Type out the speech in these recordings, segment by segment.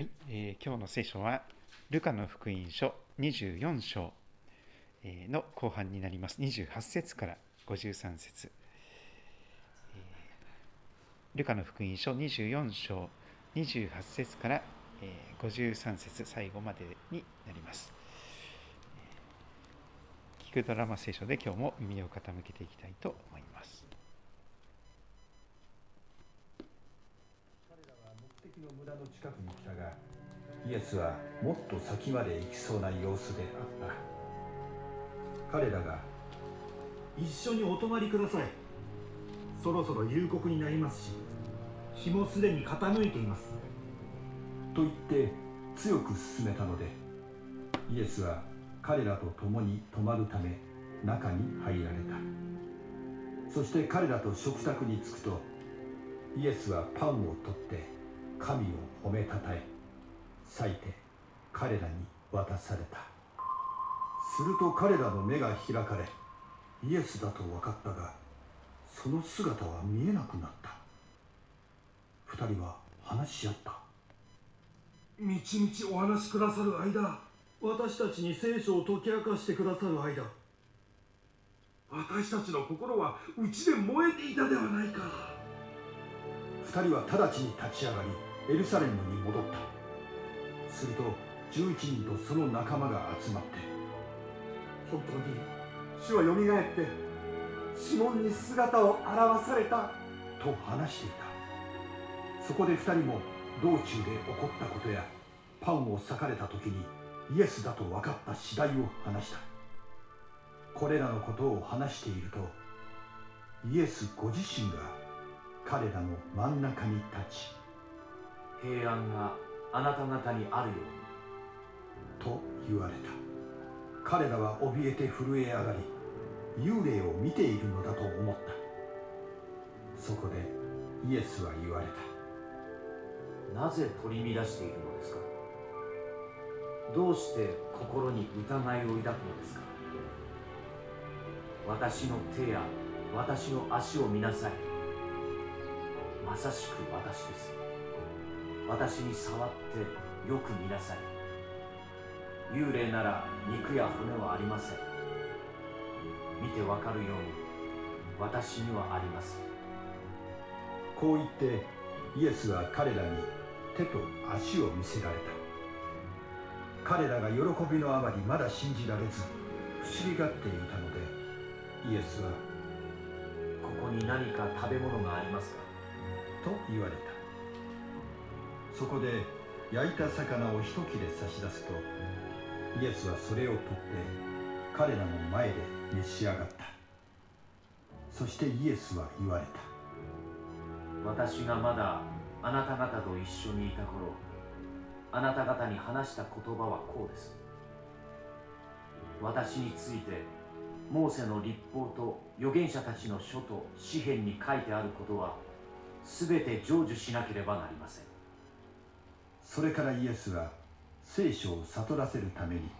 はい、えー今日の聖書はルカの福音書24章の後半になります。28節から53節。えルカの福音書24章28節から53節最後までになります。聞くドラマ聖書で今日も耳を傾けていきたいと思います彼らは目的の村の近くに来たがイエスはもっと先まで行きそうな様子であった。彼らが一緒にお泊まりください。そろそろ夕刻になりますし日もすでに傾いています。と言って強く勧めたのでイエスは彼らと共に泊まるため中に入られた。そして彼らと食卓に着くとイエスはパンを取って神を褒めたたえ裂いて彼らに渡された。すると彼らの目が開かれイエスだと分かったがその姿は見えなくなった。二人は話し合った。みちみちお話しくださる間私たちに聖書を解き明かしてくださる間私たちの心はうちで燃えていたではないか。二人は直ちに立ち上がりエルサレムに戻った。すると11人とその仲間が集まって本当に主はよみがえって指紋に姿を現されたと話していた。そこで二人も道中で起こったことやパンを裂かれた時にイエスだと分かった次第を話した。これらのことを話しているとイエスご自身が彼らの真ん中に立ち平安があなた方にあるように。と言われた。彼らは怯えて震え上がり幽霊を見ているのだと思った。そこでイエスは言われた。なぜ取り乱しているのですか？どうして心に疑いを抱くのですか？私の手や私の足を見なさい。まさしく私です私に触ってよく見なさい。幽霊なら肉や骨はありません。見てわかるように私にはあります。こう言ってイエスは彼らに手と足を見せられた。彼らが喜びのあまりまだ信じられず不思議がっていたのでイエスはここに何か食べ物がありますか？と言われたそこで焼いた魚を一切れ差し出すとイエスはそれを取って彼らの前で召し上がった。そしてイエスは言われた。私がまだあなた方と一緒にいた頃あなた方に話した言葉はこうです。私についてモーセの立法と預言者たちの書と詩篇に書いてあることは全て成就しなければなりません。それからイエスは聖書を悟らせるために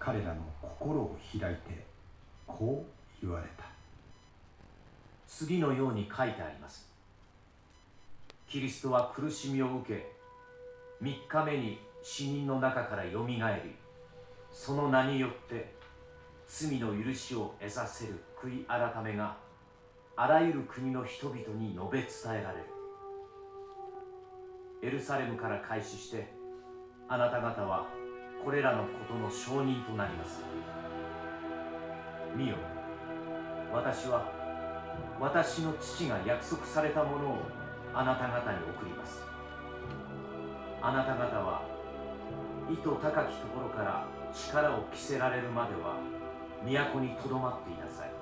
彼らの心を開いてこう言われた。次のように書いてあります。キリストは苦しみを受け3日目に死人の中からよみがえりその名によって罪の許しを得させる悔い改めがあらゆる国の人々に述べ伝えられる。エルサレムから開始してあなた方はこれらのことの証人となります。見よ私は私の父が約束されたものをあなた方に送ります。あなた方は意図高きところから力を着せられるまでは都にとどまっていなさい。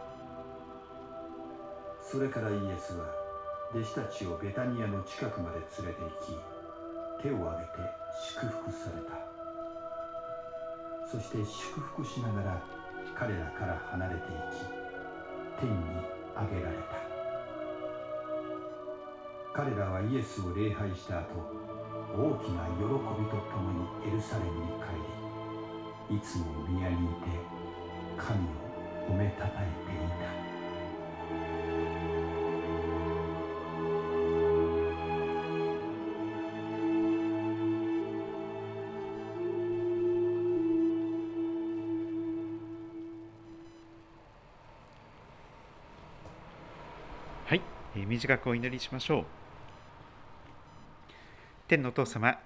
それからイエスは弟子たちをベタニアの近くまで連れて行き手を挙げて祝福された。そして祝福しながら彼らから離れていき天に上げられた。彼らはイエスを礼拝した後大きな喜びとともにエルサレムに帰りいつも宮にいて神を褒めたたえていた。短くお祈りしましょう。天のお父様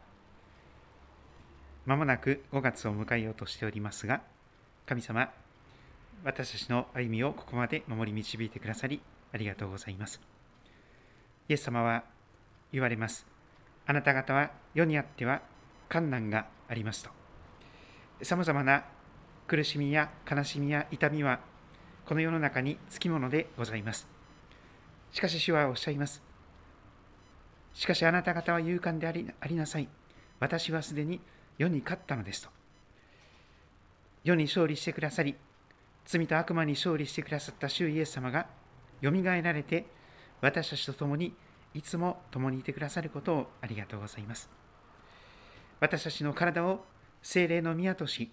まもなく5月を迎えようとしておりますが神様私たちの歩みをここまで守り導いてくださりありがとうございます。イエス様は言われます。あなた方は世にあっては困難がありますと。さまざまな苦しみや悲しみや痛みはこの世の中につきものでございます。しかし主はおっしゃいます。しかしあなた方は勇敢でありありなさい。私はすでに世に勝ったのですと。世に勝利してくださり罪と悪魔に勝利してくださった主イエス様がよみがえられて私たちと共にいつも共にいてくださることをありがとうございます。私たちの体を精霊の宮とし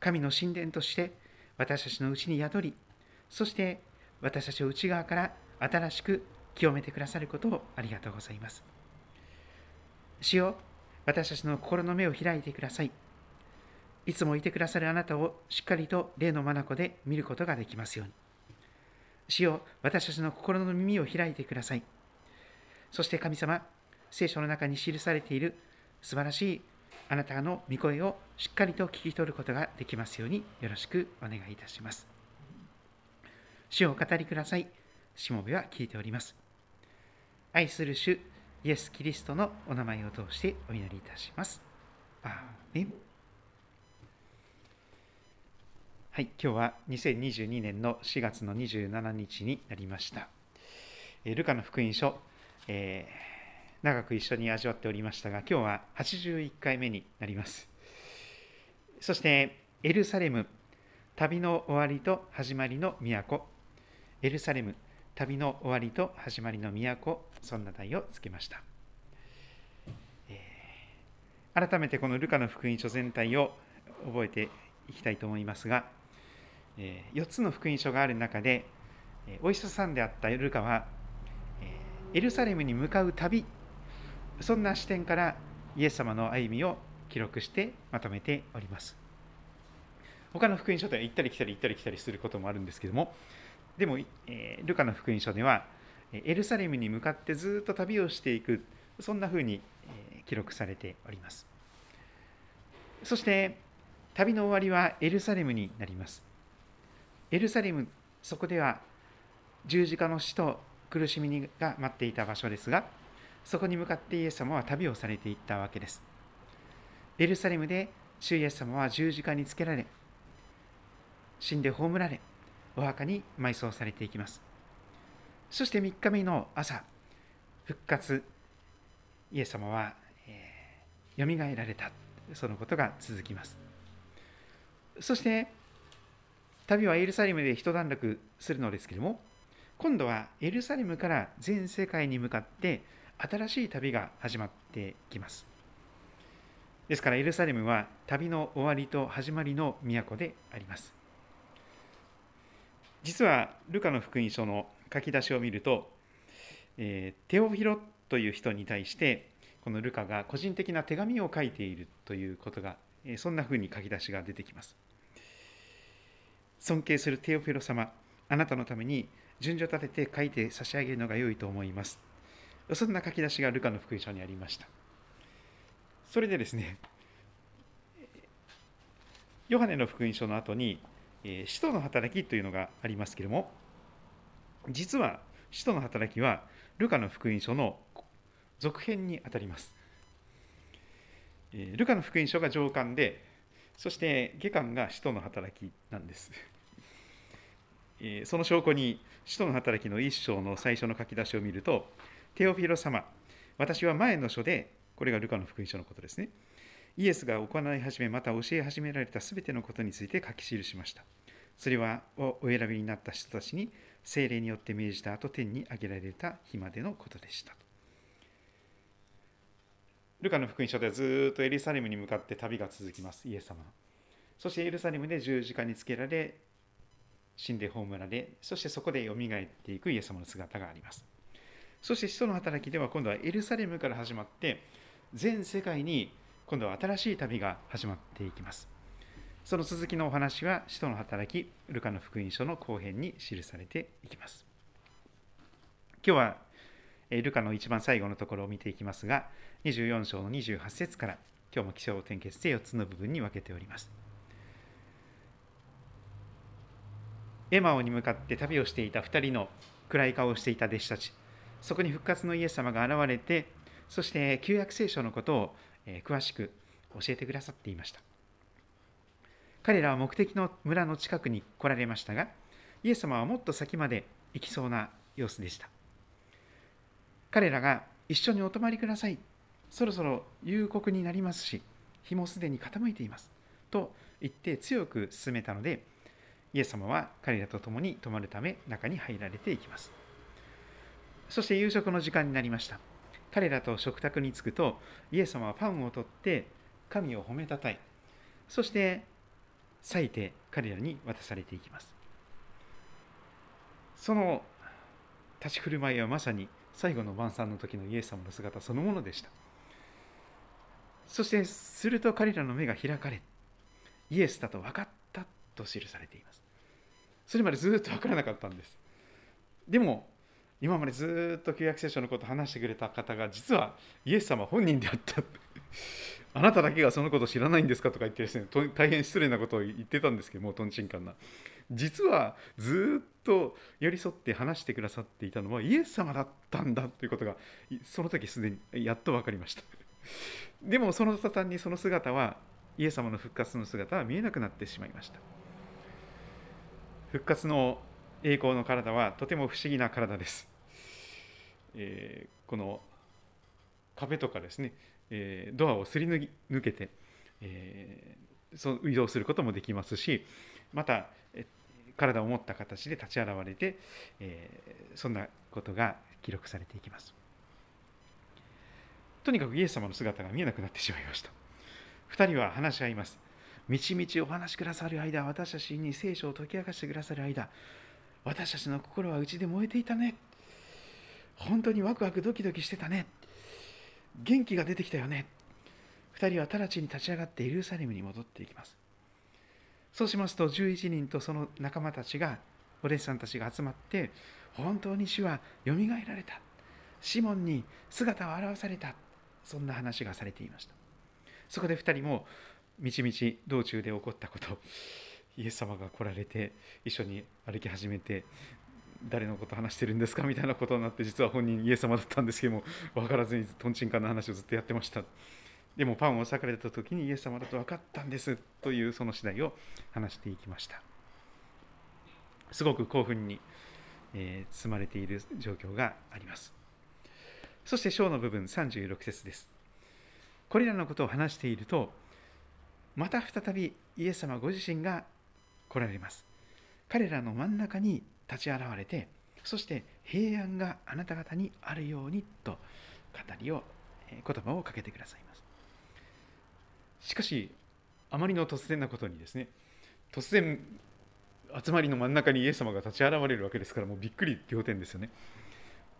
神の神殿として私たちのうちに宿りそして私たちを内側から新しく清めてくださることをありがとうございます。主よ私たちの心の目を開いてください。いつもいてくださるあなたをしっかりと霊の眼で見ることができますように。主よ私たちの心の耳を開いてください。そして神様聖書の中に記されている素晴らしいあなたの御声をしっかりと聞き取ることができますようによろしくお願いいたします。主をお語りください。しもべは聞いております愛する主イエス・キリストのお名前を通してお祈りいたしますアーメンはい、今日は2022年の4月の27日になりました。えールカの福音書、えー長く一緒に味わっておりましたが、今日は81回目になります。そして、エルサレム、旅の終わりと始まりの都。エルサレム、旅の終わりと始まりの都、そんな題をつけました。えー改めてこのルカの福音書全体を覚えていきたいと思いますが、え4つの福音書がある中で、お医者さんであったルカは、えエルサレムに向かう旅、そんな視点からイエス様の歩みを記録してまとめております。他の福音書では行ったり来たり行ったり来たりすることもあるんですけども、でも、えールカの福音書では、エルサレムに向かってずっと旅をしていく、そんな風に、え記録されております。そして、旅の終わりはエルサレムになります。エルサレム、そこでは十字架の死と苦しみが待っていた場所ですが、そこに向かってイエス様は旅をされていったわけです。エルサレムで主イエス様は十字架につけられ、死んで葬られ、お墓に埋葬されていきます。そして3日目の朝、復活、イエス様は、えー、よみがえられた、そのことが続きます。そして、旅はエルサレムで一段落するのですけれども、今度はエルサレムから全世界に向かって新しい旅が始まってきます。ですからエルサレムは旅の終わりと始まりの都であります。実はルカの福音書の書き出しを見ると、えーテオフィロという人に対してこのルカが個人的な手紙を書いているということが、えーそんなふうに書き出しが出てきます。尊敬するテオフィロ様、あなたのために順序立てて書いて差し上げるのが良いと思います。そんな書き出しがルカの福音書にありました。それでですね、ヨハネの福音書の後に、使徒の働きというのがありますけれども、実は使徒の働きはルカの福音書の続編にあたります。えルカの福音書が上巻で、そして下巻が使徒の働きなんです。えその証拠に、使徒の働きの一章の最初の書き出しを見ると、テオフィロ様、私は前の書で、これがルカの福音書のことですね。イエスが行い始め、また教え始められたすべてのことについて書き記しました。それはお選びになった人たちに精霊によって命じた後、天に上げられた日までのことでした。ルカの福音書ではずっとエルサレムに向かって旅が続きます、イエス様。そしてエルサレムで十字架につけられ、死んで葬られ、そしてそこでよみがえっていくイエス様の姿があります。そして使徒の働きでは今度はエルサレムから始まって、全世界に今度は新しい旅が始まっていきます。その続きのお話は、使徒の働き、ルカの福音書の後編に記されていきます。今日はえールカの一番最後のところを見ていきますが、24章の28節から、今日も起承転結で4つの部分に分けております。エマオに向かって旅をしていた2人の暗い顔をしていた弟子たち、そこに復活のイエス様が現れて、そして旧約聖書のことをえ詳しく教えてくださっていました。彼らは目的の村の近くに来られましたが、イエス様はもっと先まで行きそうな様子でした。彼らが一緒にお泊まりください。そろそろ夕刻になりますし、日もすでに傾いています。と言って強く進めたので、イエス様は彼らと共に泊まるため中に入られていきます。そして夕食の時間になりました。彼らと食卓に着くと、イエス様はパンを取って神を褒めたたえ、そして裂いて彼らに渡されていきます。その立ち振る舞いはまさに最後の晩餐の時のイエス様の姿そのものでした。そしてすると彼らの目が開かれ、イエスだと分かったと記されています。それまでずっと分からなかったんです。でも、今までずっと旧約聖書のことを話してくれた方が、実はイエス様本人であった。あなただけがそのことを知らないんですかとか言ってですね、大変失礼なことを言ってたんですけども、とんちんかんな。実はずっと寄り添って話してくださっていたのはイエス様だったんだということが、その時すでにやっと分かりました。でもその途端にその姿は、イエス様の復活の姿は見えなくなってしまいました。復活の栄光の体はとても不思議な体です。えーこの壁とかですね、えードアをすり抜けて、えーその移動することもできますし、また、え体を持った形で立ち現れて、えそんなことが記録されていきます。とにかくイエス様の姿が見えなくなってしまいました。二人は話し合います。みちみちお話しくださる間、私たちに聖書を解き明かしてくださる間、私たちの心は内で燃えていたね。本当にワクワクドキドキしてたね。元気が出てきたよね。二人は直ちに立ち上がってエルサレムに戻っていきます。そうしますと、11人とその仲間たちが、お弟子さんたちが集まって、本当に主はよみがえられた。シモンに姿を現された。そんな話がされていました。そこで二人も、みちみち道中で起こったこと、イエス様が来られて、一緒に歩き始めて、誰のこと話してるんですかみたいなことになって、実は本人イエス様だったんですけども、分からずにとんちんかんな話をずっとやってました。でもパンを裂かれた時にイエス様だと分かったんですというその次第を話していきました。すごく興奮に、えー包まれている状況があります。そして章の部分36節です。これらのことを話していると、また再びイエス様ご自身が来られます。彼らの真ん中に立ち現れて、そして平安があなた方にあるようにと語りを、え言葉をかけてくださいます。しかし、あまりの突然なことにですね、突然、集まりの真ん中にイエス様が立ち現れるわけですから、もうびっくり仰天ですよね。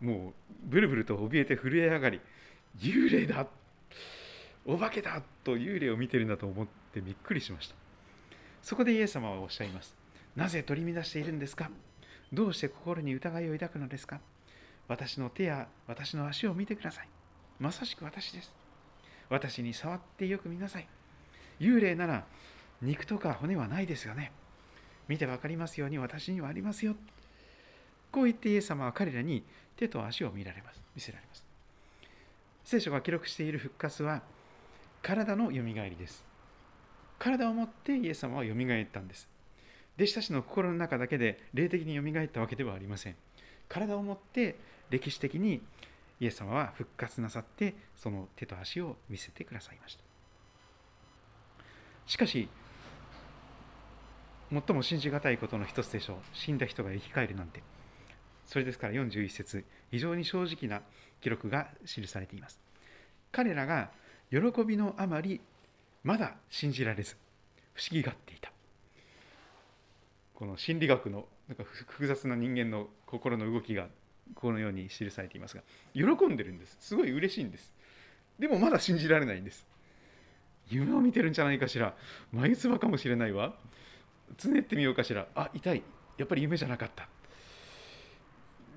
もう、ブルブルと怯えて震え上がり、幽霊だお化けだと幽霊を見てるんだと思ってびっくりしました。そこでイエス様はおっしゃいます。なぜ取り乱しているんですか？どうして心に疑いを抱くのですか？私の手や私の足を見てください。まさしく私です。私に触ってよく見なさい。幽霊なら肉とか骨はないですよね。見てわかりますように私にはありますよ。こう言ってイエス様は彼らに手と足を見られます。見せられます。聖書が記録している復活は体のよみがえりです。体を持ってイエス様はよみがえったんです。弟子たちの心の中だけで霊的によみがえったわけではありません。体を持って歴史的にイエス様は復活なさってその手と足を見せてくださいました。しかし、最も信じがたいことの一つでしょう。死んだ人が生き返るなんて。それですから41節非常に正直な記録が記されています。彼らが喜びのあまりまだ信じられず不思議がっていた。この心理学のなんか複雑な人間の心の動きがこのように記されていますが喜んでるんです。すごい嬉しいんです。でもまだ信じられないんです。夢を見てるんじゃないかしら。眉唾かもしれないわ。つねってみようかしら。あ痛い。やっぱり夢じゃなかった。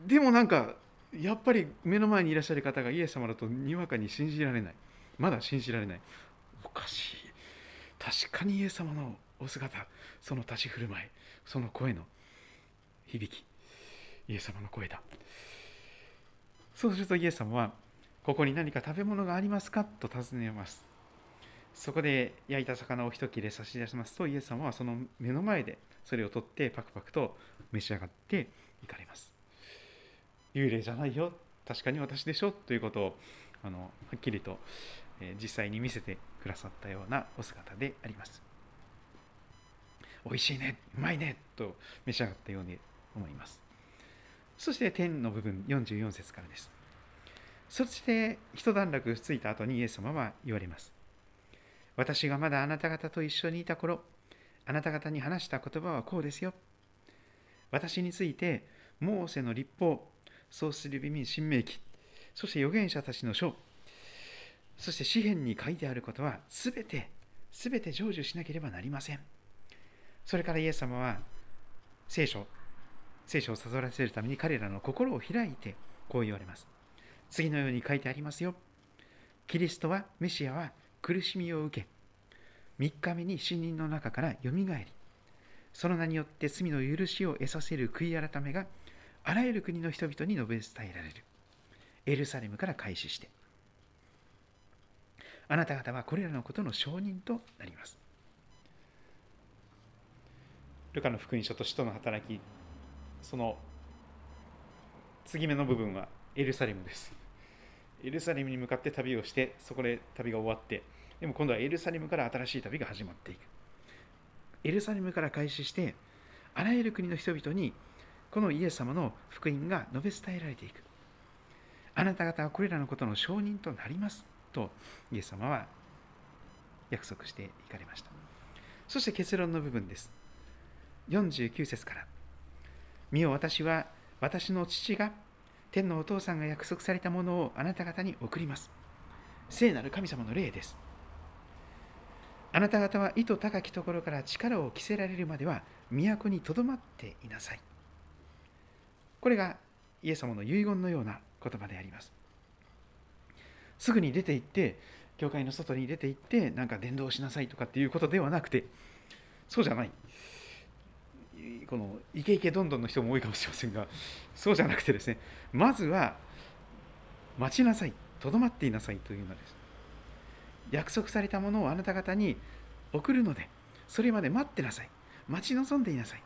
でもなんかやっぱり目の前にいらっしゃる方がイエス様だとにわかに信じられない。まだ信じられない。おかしい確かにイエス様のお姿その立ち振る舞いその声の響きイエス様の声だ。そうするとイエス様はここに何か食べ物がありますかと尋ねます。そこで焼いた魚を一切れ差し出しますとイエス様はその目の前でそれを取ってパクパクと召し上がっていかれます。幽霊じゃないよ。確かに私でしょ。ということをあのはっきりと、え実際に見せてくださったようなお姿であります。美味しいねうまいねと召し上がったように思います。そして天の部分44節からです。そして一段落ついた後にイエス様は言われます。私がまだあなた方と一緒にいた頃あなた方に話した言葉はこうですよ。私についてモーセの立法そうする耳に新明記そして預言者たちの書そして詩篇に書いてあることはすべてすべて成就しなければなりません。それからイエス様は聖書聖書を悟らせるために彼らの心を開いてこう言われます。次のように書いてありますよ。キリストはメシアは苦しみを受け3日目に死人の中からよみがえりその名によって罪の許しを得させる悔い改めがあらゆる国の人々に述べ伝えられる。エルサレムから開始してあなた方はこれらのことの証人となります。ルカの福音書と使徒の働きその継ぎ目の部分はエルサレムです。エルサレムに向かって旅をしてそこで旅が終わってでも今度はエルサレムから新しい旅が始まっていく。エルサレムから開始してあらゆる国の人々にこのイエス様の福音が述べ伝えられていく。あなた方はこれらのことの証人となります。とイエス様は約束していかれました。そして結論の部分です。49節から「見よ私は私の父が天のお父さんが約束されたものをあなた方に送ります」聖なる神様の霊です。あなた方は意図高きところから力を着せられるまでは都にとどまっていなさい。これがイエス様の遺言のような言葉であります。すぐに出て行って教会の外に出て行ってなんか伝道しなさいとかっていうことではなくてそうじゃない。このイケイケどんどんの人も多いかもしれませんがそうじゃなくてですねまずは待ちなさいとどまっていなさいというのです。約束されたものをあなた方に送るのでそれまで待ってなさい。待ち望んでいなさい。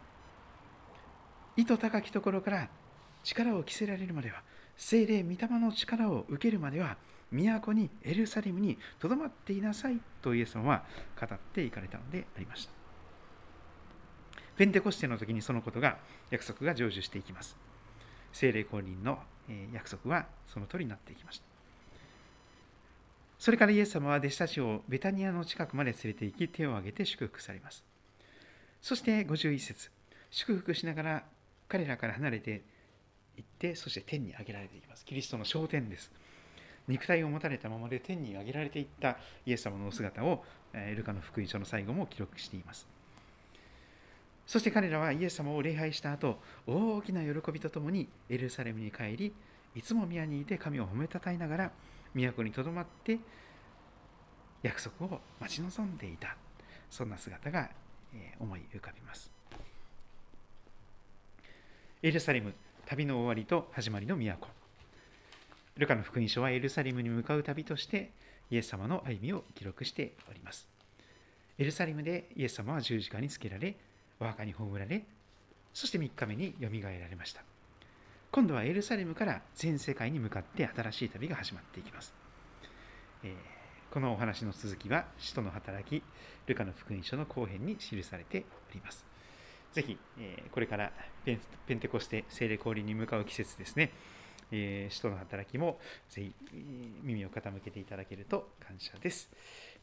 意図高きところから力を着せられるまでは精霊御霊の力を受けるまでは都にエルサレムにとどまっていなさいとイエス様は語っていかれたのでありましたペンテコステの時にそのことが約束が成就していきます精霊降臨の約束はその通りになっていきましたそれからイエス様は弟子たちをベタニアの近くまで連れて行き手を挙げて祝福されますそして51節祝福しながら彼らから離れて行ってそして天に上げられていきますキリストの昇天です肉体を持たれたままで天に上げられていったイエス様のお姿をルカの福音書の最後も記録しています。そして彼らはイエス様を礼拝した後大きな喜びとともにエルサレムに帰りいつも宮にいて神を褒めたたえながら都にとどまって約束を待ち望んでいた。そんな姿が思い浮かびます。エルサレム旅の終わりと始まりの都。ルカの福音書はエルサレムに向かう旅としてイエス様の歩みを記録しております。エルサレムでイエス様は十字架につけられお墓に葬られそして3日目によみがえられました。今度はエルサレムから全世界に向かって新しい旅が始まっていきます、えー、このお話の続きは使徒の働きルカの福音書の後編に記されております。ぜひ、えー、これからペンテコステ聖霊降臨に向かう季節ですね、えー、使徒の働きもぜひ耳を傾けていただけると感謝です。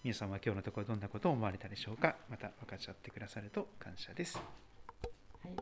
皆さんは今日のところどんなことを思われたでしょうか？また分かち合ってくださると感謝です。はい